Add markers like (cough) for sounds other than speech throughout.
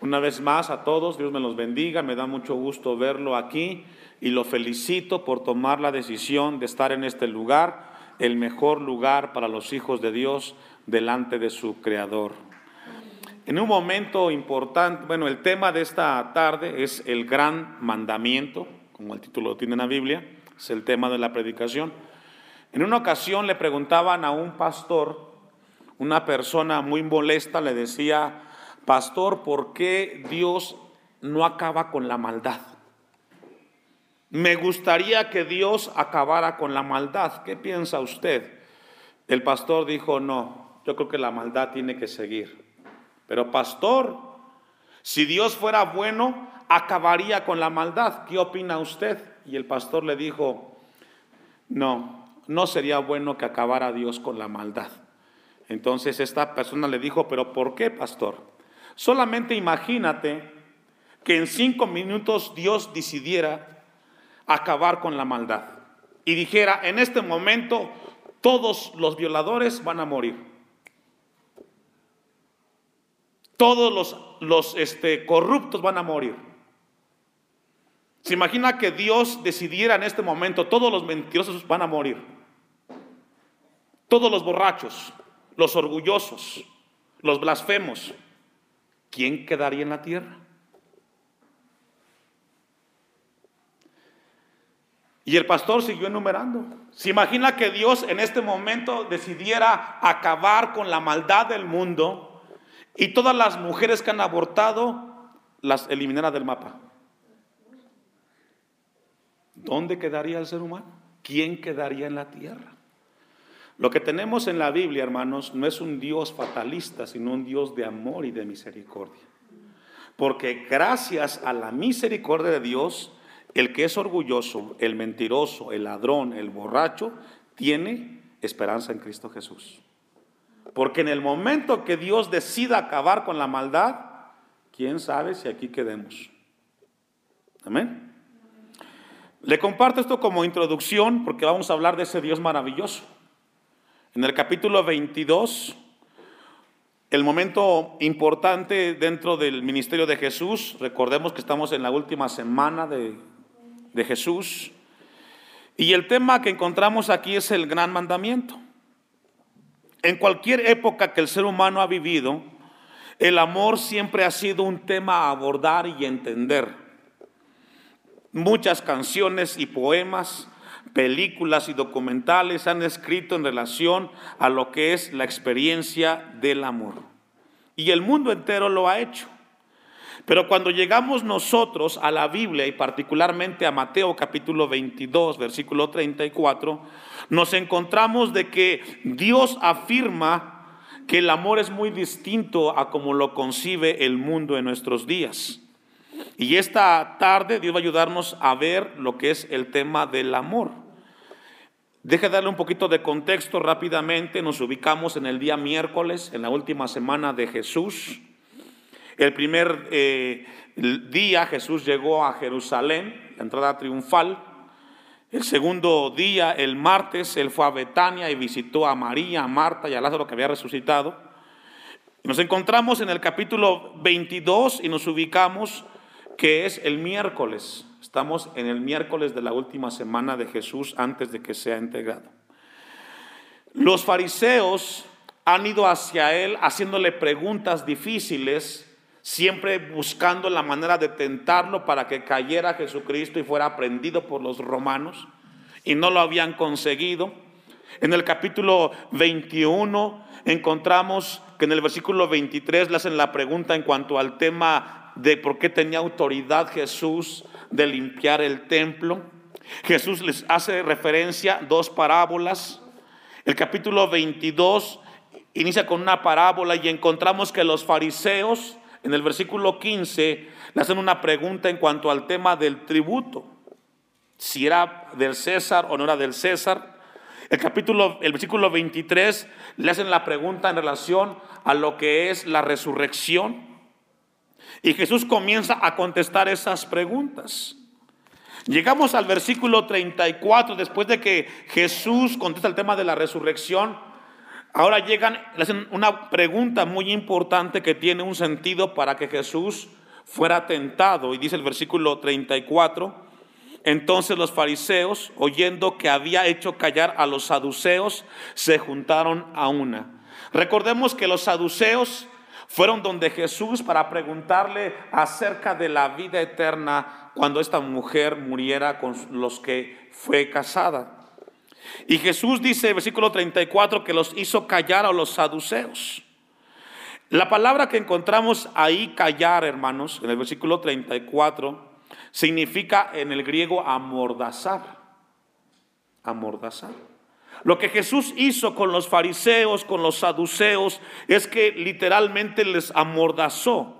Una vez más a todos, Dios me los bendiga, me da mucho gusto verlo aquí y lo felicito por tomar la decisión de estar en este lugar, el mejor lugar para los hijos de Dios delante de su Creador. En un momento importante, bueno, el tema de esta tarde es el gran mandamiento, como el título tiene en la Biblia, es el tema de la predicación. En una ocasión le preguntaban a un pastor, una persona muy molesta le decía, pastor, ¿por qué Dios no acaba con la maldad? Me gustaría que Dios acabara con la maldad. ¿Qué piensa usted? El pastor dijo, no, yo creo que la maldad tiene que seguir. Pero pastor, si Dios fuera bueno, acabaría con la maldad. ¿Qué opina usted? Y el pastor le dijo, no, no sería bueno que acabara Dios con la maldad. Entonces esta persona le dijo, pero ¿por qué, pastor? Solamente imagínate que en cinco minutos Dios decidiera acabar con la maldad. Y dijera, en este momento todos los violadores van a morir. Todos los, los este, corruptos van a morir. Se imagina que Dios decidiera en este momento, todos los mentirosos van a morir. Todos los borrachos, los orgullosos, los blasfemos. ¿Quién quedaría en la tierra? Y el pastor siguió enumerando. Se imagina que Dios en este momento decidiera acabar con la maldad del mundo y todas las mujeres que han abortado las eliminara del mapa. ¿Dónde quedaría el ser humano? ¿Quién quedaría en la tierra? Lo que tenemos en la Biblia, hermanos, no es un Dios fatalista, sino un Dios de amor y de misericordia. Porque gracias a la misericordia de Dios, el que es orgulloso, el mentiroso, el ladrón, el borracho, tiene esperanza en Cristo Jesús. Porque en el momento que Dios decida acabar con la maldad, quién sabe si aquí quedemos. Amén. Le comparto esto como introducción porque vamos a hablar de ese Dios maravilloso. En el capítulo 22, el momento importante dentro del ministerio de Jesús, recordemos que estamos en la última semana de Jesús. Y el tema que encontramos aquí es el gran mandamiento. En cualquier época que el ser humano ha vivido, el amor siempre ha sido un tema a abordar y entender. Muchas canciones y poemas, películas y documentales han escrito en relación a lo que es la experiencia del amor. Y el mundo entero lo ha hecho. Pero cuando llegamos nosotros a la Biblia y particularmente a Mateo capítulo 22, versículo 34, nos encontramos de que Dios afirma que el amor es muy distinto a como lo concibe el mundo en nuestros días. Y esta tarde Dios va a ayudarnos a ver lo que es el tema del amor. Deje darle un poquito de contexto rápidamente. Nos ubicamos en el día miércoles, en la última semana de Jesús. El primer eh, día Jesús llegó a Jerusalén, la entrada triunfal. El segundo día, el martes, él fue a Betania y visitó a María, a Marta y a Lázaro que había resucitado. Nos encontramos en el capítulo 22 y nos ubicamos que es el miércoles. Estamos en el miércoles de la última semana de Jesús antes de que sea entregado. Los fariseos han ido hacia él haciéndole preguntas difíciles siempre buscando la manera de tentarlo para que cayera Jesucristo y fuera prendido por los romanos, y no lo habían conseguido. En el capítulo 21 encontramos que en el versículo 23 le hacen la pregunta en cuanto al tema de por qué tenía autoridad Jesús de limpiar el templo. Jesús les hace referencia dos parábolas. El capítulo 22 inicia con una parábola y encontramos que los fariseos en el versículo 15 le hacen una pregunta en cuanto al tema del tributo, si era del César o no era del César. El capítulo, el versículo 23 le hacen la pregunta en relación a lo que es la resurrección. Y Jesús comienza a contestar esas preguntas. Llegamos al versículo 34, después de que Jesús contesta el tema de la resurrección, Ahora llegan, le hacen una pregunta muy importante que tiene un sentido para que Jesús fuera tentado. Y dice el versículo 34, entonces los fariseos, oyendo que había hecho callar a los saduceos, se juntaron a una. Recordemos que los saduceos fueron donde Jesús para preguntarle acerca de la vida eterna cuando esta mujer muriera con los que fue casada. Y Jesús dice, versículo 34, que los hizo callar a los saduceos. La palabra que encontramos ahí, callar, hermanos, en el versículo 34, significa en el griego amordazar. Amordazar. Lo que Jesús hizo con los fariseos, con los saduceos, es que literalmente les amordazó.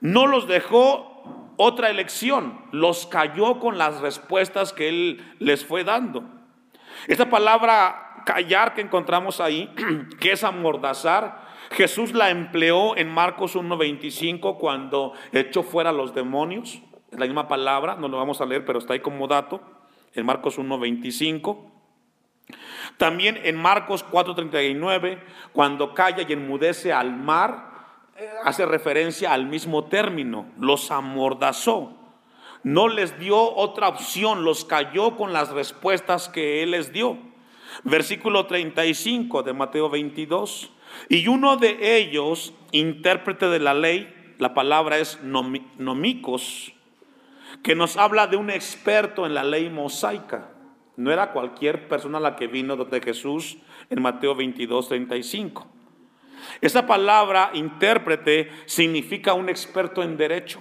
No los dejó otra elección, los cayó con las respuestas que él les fue dando. Esta palabra callar que encontramos ahí, (clears throat) que es amordazar, Jesús la empleó en Marcos 1.25 cuando echó fuera a los demonios. Es la misma palabra, no lo vamos a leer, pero está ahí como dato, en Marcos 1.25. También en Marcos 4:39, cuando calla y enmudece al mar, eh, hace referencia al mismo término, los amordazó. No les dio otra opción, los cayó con las respuestas que Él les dio. Versículo 35 de Mateo 22. Y uno de ellos, intérprete de la ley, la palabra es nomicos, que nos habla de un experto en la ley mosaica. No era cualquier persona la que vino de Jesús en Mateo 22, 35. Esa palabra intérprete significa un experto en derecho.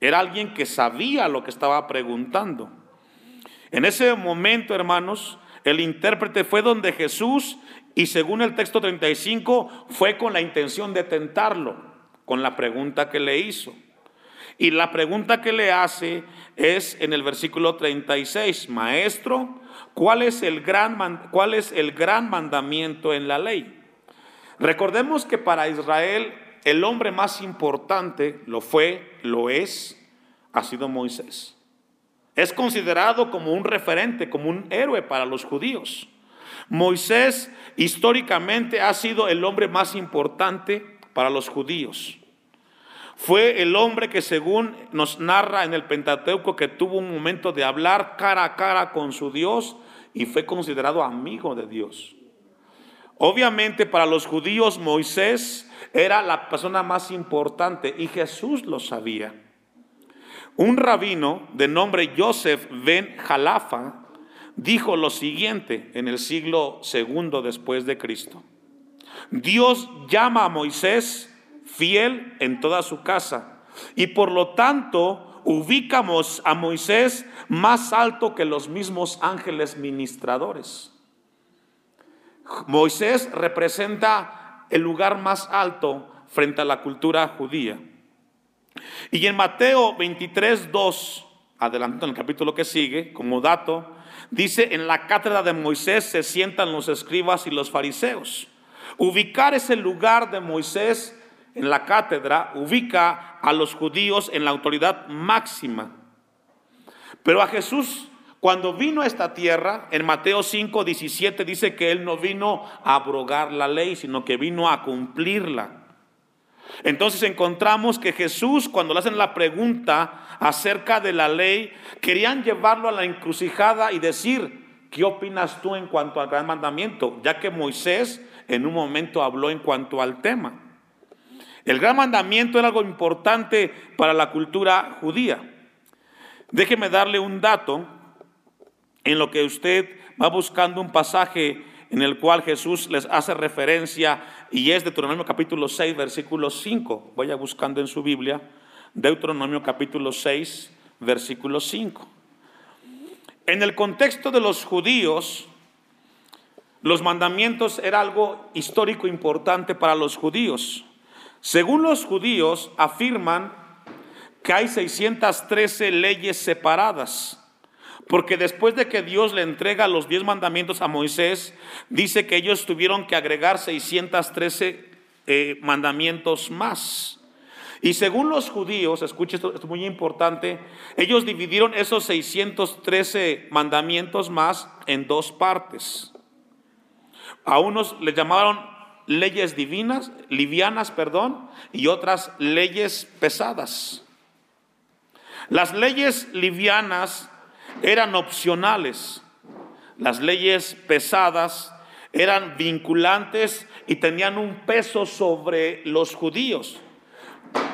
Era alguien que sabía lo que estaba preguntando. En ese momento, hermanos, el intérprete fue donde Jesús y según el texto 35 fue con la intención de tentarlo, con la pregunta que le hizo. Y la pregunta que le hace es en el versículo 36, Maestro, ¿cuál es el gran, cuál es el gran mandamiento en la ley? Recordemos que para Israel el hombre más importante lo fue, lo es, ha sido Moisés. Es considerado como un referente, como un héroe para los judíos. Moisés históricamente ha sido el hombre más importante para los judíos. Fue el hombre que según nos narra en el Pentateuco que tuvo un momento de hablar cara a cara con su Dios y fue considerado amigo de Dios. Obviamente para los judíos Moisés era la persona más importante y Jesús lo sabía. Un rabino de nombre Joseph ben Jalafa dijo lo siguiente en el siglo segundo después de Cristo. Dios llama a Moisés fiel en toda su casa. Y por lo tanto, ubicamos a Moisés más alto que los mismos ángeles ministradores. Moisés representa el lugar más alto frente a la cultura judía. Y en Mateo 23, 2, adelantando en el capítulo que sigue, como dato, dice, en la cátedra de Moisés se sientan los escribas y los fariseos. Ubicar ese lugar de Moisés en la cátedra ubica a los judíos en la autoridad máxima. Pero a Jesús, cuando vino a esta tierra, en Mateo 5, 17 dice que Él no vino a abrogar la ley, sino que vino a cumplirla. Entonces encontramos que Jesús, cuando le hacen la pregunta acerca de la ley, querían llevarlo a la encrucijada y decir, ¿qué opinas tú en cuanto al gran mandamiento? Ya que Moisés en un momento habló en cuanto al tema. El gran mandamiento era algo importante para la cultura judía. Déjeme darle un dato en lo que usted va buscando un pasaje en el cual Jesús les hace referencia y es Deuteronomio capítulo 6, versículo 5. Vaya buscando en su Biblia, Deuteronomio capítulo 6, versículo 5. En el contexto de los judíos, los mandamientos era algo histórico importante para los judíos. Según los judíos, afirman que hay 613 leyes separadas, porque después de que Dios le entrega los 10 mandamientos a Moisés, dice que ellos tuvieron que agregar 613 eh, mandamientos más. Y según los judíos, escuche esto, es muy importante, ellos dividieron esos 613 mandamientos más en dos partes. A unos le llamaron leyes divinas, livianas, perdón, y otras leyes pesadas. Las leyes livianas eran opcionales. Las leyes pesadas eran vinculantes y tenían un peso sobre los judíos.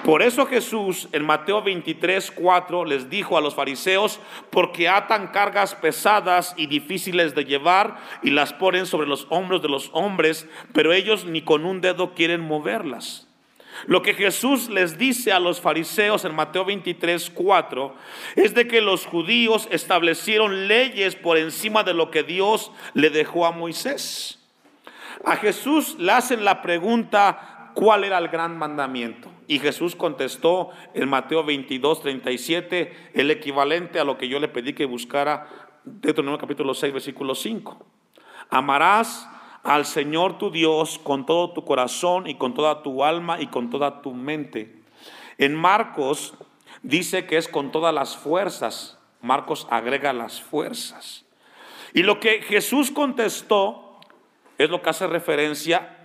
Por eso Jesús en Mateo 23, 4 les dijo a los fariseos, porque atan cargas pesadas y difíciles de llevar y las ponen sobre los hombros de los hombres, pero ellos ni con un dedo quieren moverlas. Lo que Jesús les dice a los fariseos en Mateo 23, 4 es de que los judíos establecieron leyes por encima de lo que Dios le dejó a Moisés. A Jesús le hacen la pregunta, ¿cuál era el gran mandamiento? Y Jesús contestó en Mateo 22, 37, el equivalente a lo que yo le pedí que buscara Deuteronomio capítulo 6, versículo 5. Amarás al Señor tu Dios con todo tu corazón y con toda tu alma y con toda tu mente. En Marcos dice que es con todas las fuerzas. Marcos agrega las fuerzas. Y lo que Jesús contestó es lo que hace referencia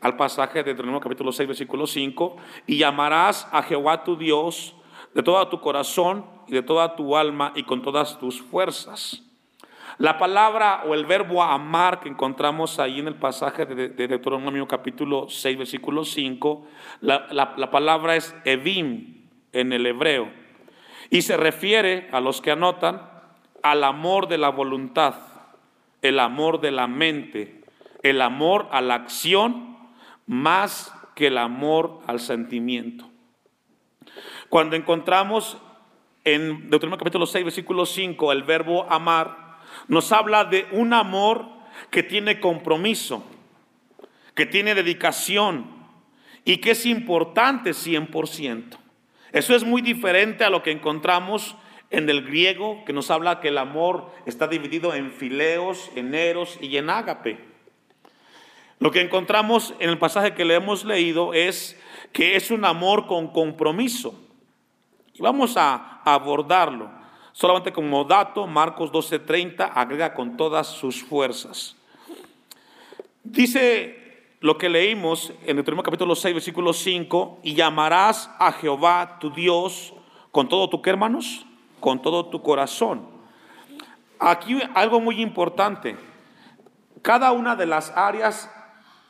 al pasaje de Deuteronomio capítulo 6, versículo 5, y llamarás a Jehová tu Dios de todo tu corazón y de toda tu alma y con todas tus fuerzas. La palabra o el verbo amar que encontramos ahí en el pasaje de, Deuteronomio capítulo 6, versículo 5, la, la palabra es evim en el hebreo y se refiere a los que anotan al amor de la voluntad, el amor de la mente, el amor a la acción más que el amor al sentimiento. Cuando encontramos en Deuteronomio capítulo 6, versículo 5, el verbo amar, nos habla de un amor que tiene compromiso, que tiene dedicación y que es importante 100%. Eso es muy diferente a lo que encontramos en el griego, que nos habla que el amor está dividido en fileos, en eros y en ágape. Lo que encontramos en el pasaje que le hemos leído es que es un amor con compromiso. Y vamos a abordarlo. Solamente como dato, Marcos 12:30 agrega con todas sus fuerzas. Dice lo que leímos en el primer capítulo 6, versículo 5, y llamarás a Jehová tu Dios con todo tu, ¿qué hermanos? Con todo tu corazón. Aquí algo muy importante. Cada una de las áreas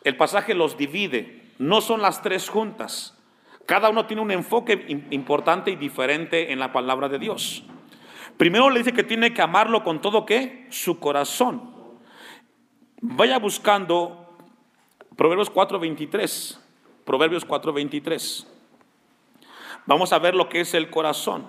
el pasaje los divide, no son las tres juntas. Cada uno tiene un enfoque importante y diferente en la palabra de Dios. Primero le dice que tiene que amarlo con todo qué? Su corazón. Vaya buscando Proverbios 4:23. Proverbios 4:23. Vamos a ver lo que es el corazón.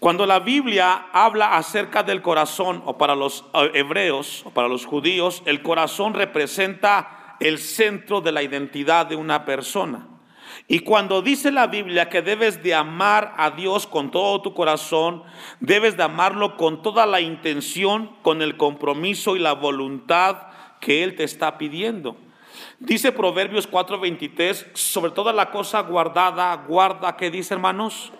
Cuando la Biblia habla acerca del corazón, o para los eh, hebreos, o para los judíos, el corazón representa el centro de la identidad de una persona. Y cuando dice la Biblia que debes de amar a Dios con todo tu corazón, debes de amarlo con toda la intención, con el compromiso y la voluntad que Él te está pidiendo. Dice Proverbios 4:23, sobre toda la cosa guardada, guarda, ¿qué dice hermanos?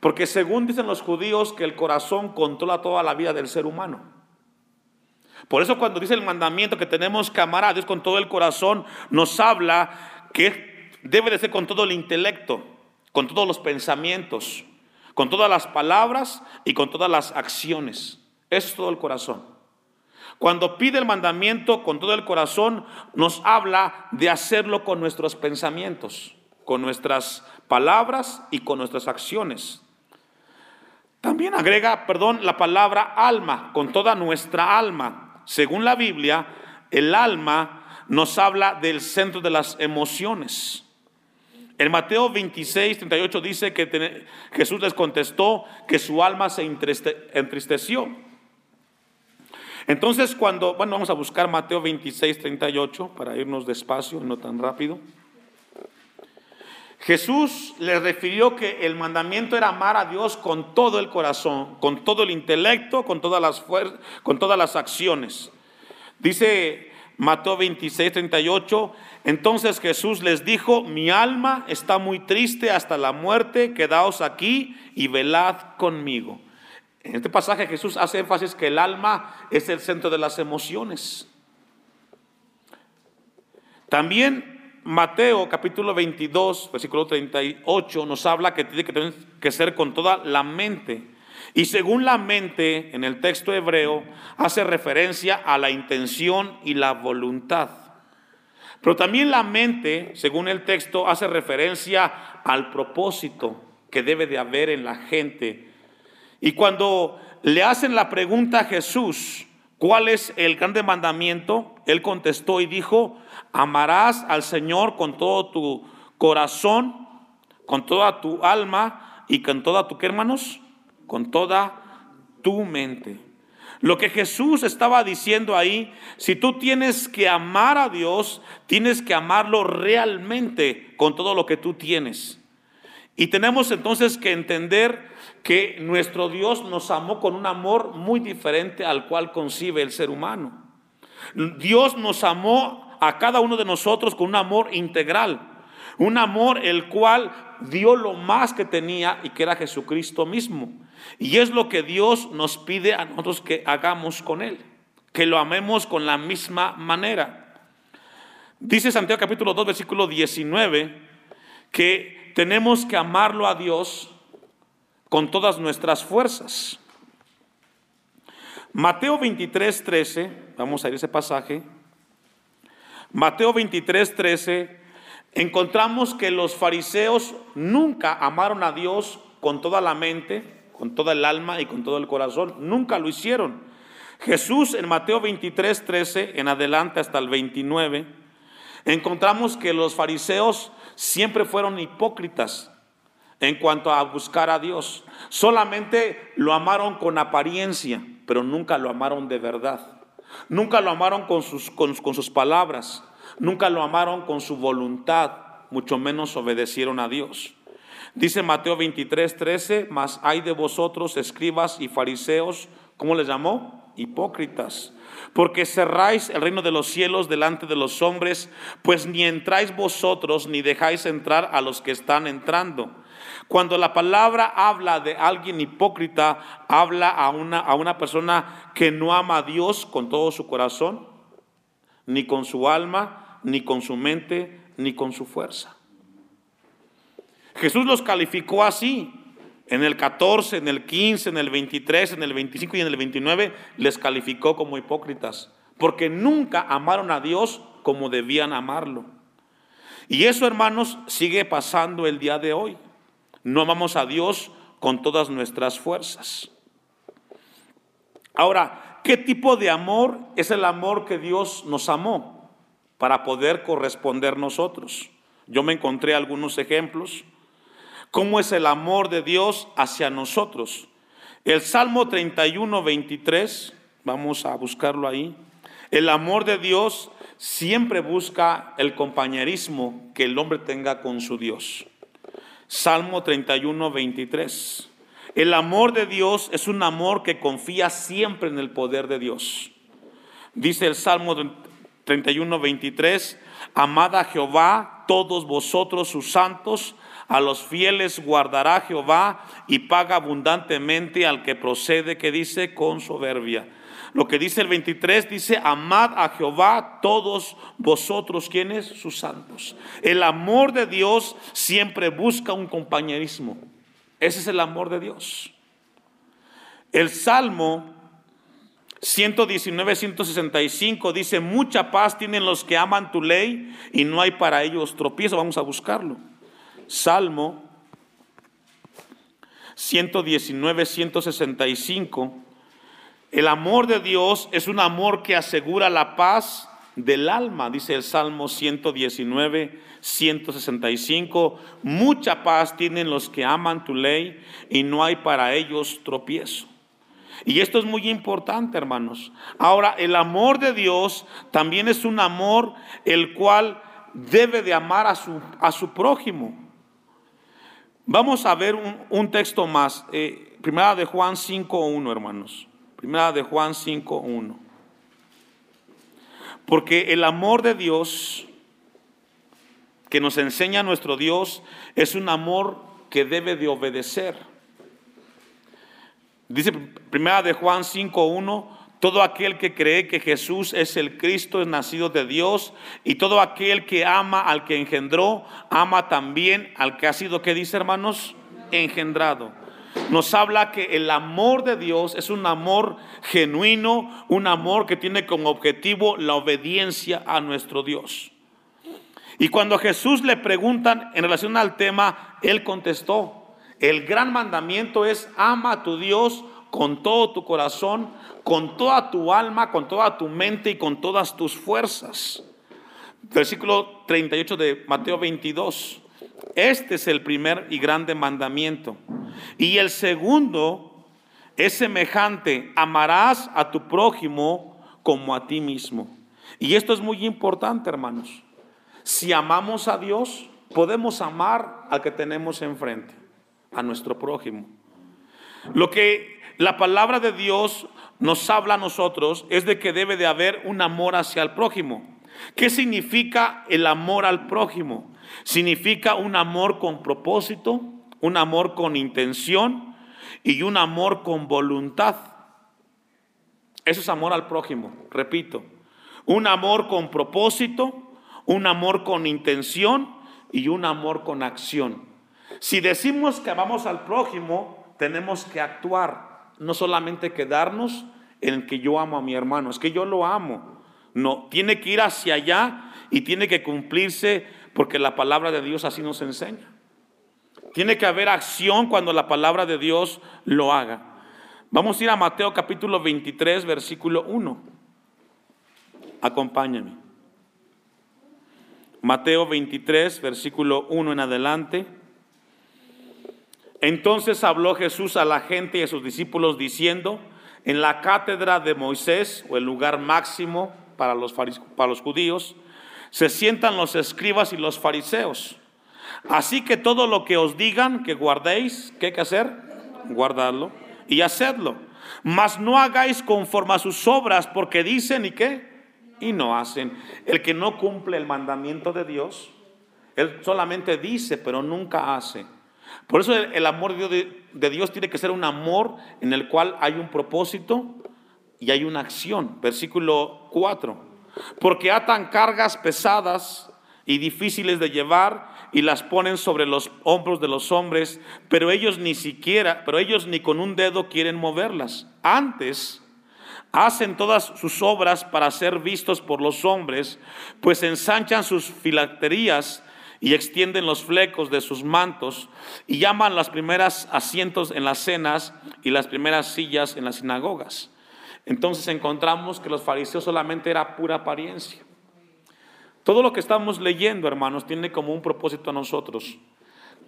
Porque según dicen los judíos que el corazón controla toda la vida del ser humano. Por eso cuando dice el mandamiento que tenemos que con todo el corazón, nos habla que debe de ser con todo el intelecto, con todos los pensamientos, con todas las palabras y con todas las acciones. Eso es todo el corazón. Cuando pide el mandamiento con todo el corazón, nos habla de hacerlo con nuestros pensamientos, con nuestras palabras y con nuestras acciones. También agrega, perdón, la palabra alma, con toda nuestra alma. Según la Biblia, el alma nos habla del centro de las emociones. En Mateo 26, 38 dice que Jesús les contestó que su alma se entristeció. Entonces cuando, bueno, vamos a buscar Mateo 26, 38 para irnos despacio, no tan rápido. Jesús le refirió que el mandamiento era amar a Dios con todo el corazón, con todo el intelecto, con todas las con todas las acciones. Dice Mateo 26, 38, entonces Jesús les dijo, mi alma está muy triste hasta la muerte, quedaos aquí y velad conmigo. En este pasaje Jesús hace énfasis que el alma es el centro de las emociones. También Mateo capítulo 22, versículo 38 nos habla que tiene que, tener que ser con toda la mente. Y según la mente, en el texto hebreo, hace referencia a la intención y la voluntad. Pero también la mente, según el texto, hace referencia al propósito que debe de haber en la gente. Y cuando le hacen la pregunta a Jesús, ¿cuál es el grande mandamiento? Él contestó y dijo, amarás al Señor con todo tu corazón, con toda tu alma y con toda tu, ¿qué hermanos? Con toda tu mente. Lo que Jesús estaba diciendo ahí, si tú tienes que amar a Dios, tienes que amarlo realmente con todo lo que tú tienes. Y tenemos entonces que entender que nuestro Dios nos amó con un amor muy diferente al cual concibe el ser humano. Dios nos amó a cada uno de nosotros con un amor integral, un amor el cual dio lo más que tenía y que era Jesucristo mismo. Y es lo que Dios nos pide a nosotros que hagamos con Él, que lo amemos con la misma manera. Dice Santiago capítulo 2, versículo 19, que tenemos que amarlo a Dios con todas nuestras fuerzas. Mateo 23, 13, vamos a ir a ese pasaje. Mateo 23, 13, encontramos que los fariseos nunca amaron a Dios con toda la mente, con toda el alma y con todo el corazón. Nunca lo hicieron. Jesús en Mateo 23, 13 en adelante hasta el 29, encontramos que los fariseos siempre fueron hipócritas en cuanto a buscar a Dios. Solamente lo amaron con apariencia, pero nunca lo amaron de verdad. Nunca lo amaron con sus, con sus palabras, nunca lo amaron con su voluntad, mucho menos obedecieron a Dios. Dice Mateo 23, 13, mas hay de vosotros, escribas y fariseos, ¿cómo les llamó? Hipócritas. Porque cerráis el reino de los cielos delante de los hombres, pues ni entráis vosotros ni dejáis entrar a los que están entrando. Cuando la palabra habla de alguien hipócrita, habla a una, a una persona que no ama a Dios con todo su corazón, ni con su alma, ni con su mente, ni con su fuerza. Jesús los calificó así. En el 14, en el 15, en el 23, en el 25 y en el 29 les calificó como hipócritas, porque nunca amaron a Dios como debían amarlo. Y eso, hermanos, sigue pasando el día de hoy. No amamos a Dios con todas nuestras fuerzas. Ahora, ¿qué tipo de amor es el amor que Dios nos amó para poder corresponder nosotros? Yo me encontré algunos ejemplos cómo es el amor de Dios hacia nosotros. El Salmo 31, 23, vamos a buscarlo ahí. El amor de Dios siempre busca el compañerismo que el hombre tenga con su Dios. Salmo 31, 23. El amor de Dios es un amor que confía siempre en el poder de Dios. Dice el Salmo 31, 23, amad a Jehová todos vosotros sus santos, a los fieles guardará Jehová y paga abundantemente al que procede, que dice, con soberbia. Lo que dice el 23 dice, amad a Jehová todos vosotros, quienes sus santos. El amor de Dios siempre busca un compañerismo. Ese es el amor de Dios. El Salmo 119, 165 dice, mucha paz tienen los que aman tu ley y no hay para ellos tropiezo. Vamos a buscarlo. Salmo 119, 165. El amor de Dios es un amor que asegura la paz del alma, dice el Salmo 119, 165. Mucha paz tienen los que aman tu ley y no hay para ellos tropiezo. Y esto es muy importante, hermanos. Ahora, el amor de Dios también es un amor el cual debe de amar a su, a su prójimo. Vamos a ver un, texto más. Eh, primera de Juan 5.1, hermanos. Primera de Juan 5.1. Porque el amor de Dios que nos enseña nuestro Dios es un amor que debe de obedecer. Dice primera de Juan 5.1, todo aquel que cree que Jesús es el Cristo es nacido de Dios y todo aquel que ama al que engendró, ama también al que ha sido, ¿qué dice hermanos? Engendrado. Nos habla que el amor de Dios es un amor genuino, un amor que tiene como objetivo la obediencia a nuestro Dios. Y cuando Jesús le preguntan en relación al tema, él contestó, el gran mandamiento es ama a tu Dios con todo tu corazón, con toda tu alma, con toda tu mente y con todas tus fuerzas. Versículo 38 de Mateo 22. Este es el primer y grande mandamiento. Y el segundo es semejante, amarás a tu prójimo como a ti mismo. Y esto es muy importante, hermanos. Si amamos a Dios, podemos amar al que tenemos enfrente, a nuestro prójimo. Lo que la palabra de Dios nos habla a nosotros es de que debe de haber un amor hacia el prójimo. ¿Qué significa el amor al prójimo? Significa un amor con propósito, un amor con intención y un amor con voluntad. Eso es amor al prójimo, repito. Un amor con propósito, un amor con intención y un amor con acción. Si decimos que amamos al prójimo, tenemos que actuar, no solamente quedarnos en que yo amo a mi hermano, es que yo lo amo. No, tiene que ir hacia allá y tiene que cumplirse porque la palabra de Dios así nos enseña. Tiene que haber acción cuando la palabra de Dios lo haga. Vamos a ir a Mateo capítulo 23, versículo 1. Acompáñame. Mateo 23, versículo 1 en adelante. Entonces habló Jesús a la gente y a sus discípulos diciendo, en la cátedra de Moisés, o el lugar máximo para los, para los judíos, se sientan los escribas y los fariseos. Así que todo lo que os digan que guardéis, ¿qué hay que hacer? Guardadlo y hacedlo. Mas no hagáis conforme a sus obras, porque dicen y qué? Y no hacen. El que no cumple el mandamiento de Dios, él solamente dice, pero nunca hace. Por eso el, amor de, Dios tiene que ser un amor en el cual hay un propósito y hay una acción. Versículo 4 porque atan cargas pesadas y difíciles de llevar y las ponen sobre los hombros de los hombres, pero ellos ni siquiera, pero ellos ni con un dedo quieren moverlas. Antes hacen todas sus obras para ser vistos por los hombres, pues ensanchan sus filacterías y extienden los flecos de sus mantos y llaman las primeras asientos en las cenas y las primeras sillas en las sinagogas entonces encontramos que los fariseos solamente era pura apariencia. Todo lo que estamos leyendo, hermanos, tiene como un propósito a nosotros.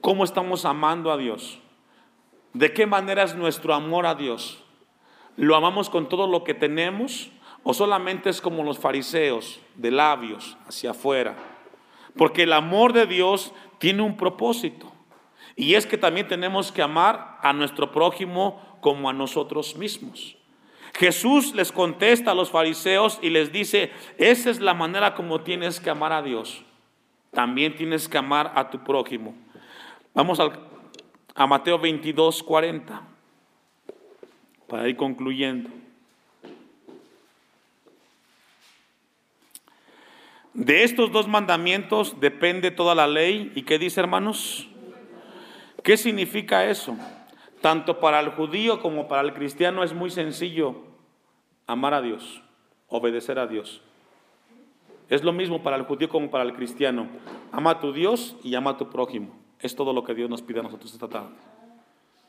¿Cómo estamos amando a Dios? ¿De qué manera es nuestro amor a Dios? ¿Lo amamos con todo lo que tenemos o solamente es como los fariseos, de labios hacia afuera? Porque el amor de Dios tiene un propósito. Y es que también tenemos que amar a nuestro prójimo como a nosotros mismos. Jesús les contesta a los fariseos y les dice, esa es la manera como tienes que amar a Dios. También tienes que amar a tu prójimo. Vamos a Mateo 22, 40, para ir concluyendo. De estos dos mandamientos depende toda la ley. ¿Y qué dice, hermanos? ¿Qué significa eso? Tanto para el judío como para el cristiano es muy sencillo amar a Dios, obedecer a Dios. Es lo mismo para el judío como para el cristiano. Ama a tu Dios y ama a tu prójimo. Es todo lo que Dios nos pide a nosotros esta tarde.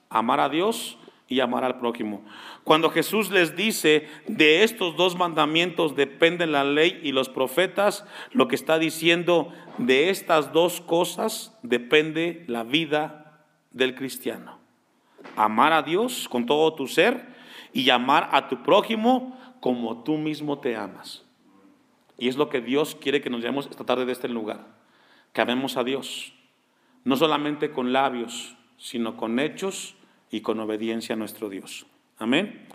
Amar a Dios y amar al prójimo. Cuando Jesús les dice, de estos dos mandamientos dependen la ley y los profetas, lo que está diciendo, de estas dos cosas depende la vida del cristiano amar a Dios con todo tu ser y amar a tu prójimo como tú mismo te amas. Y es lo que Dios quiere que nos llevemos esta tarde de este lugar, que amemos a Dios, no solamente con labios, sino con hechos y con obediencia a nuestro Dios. Amén.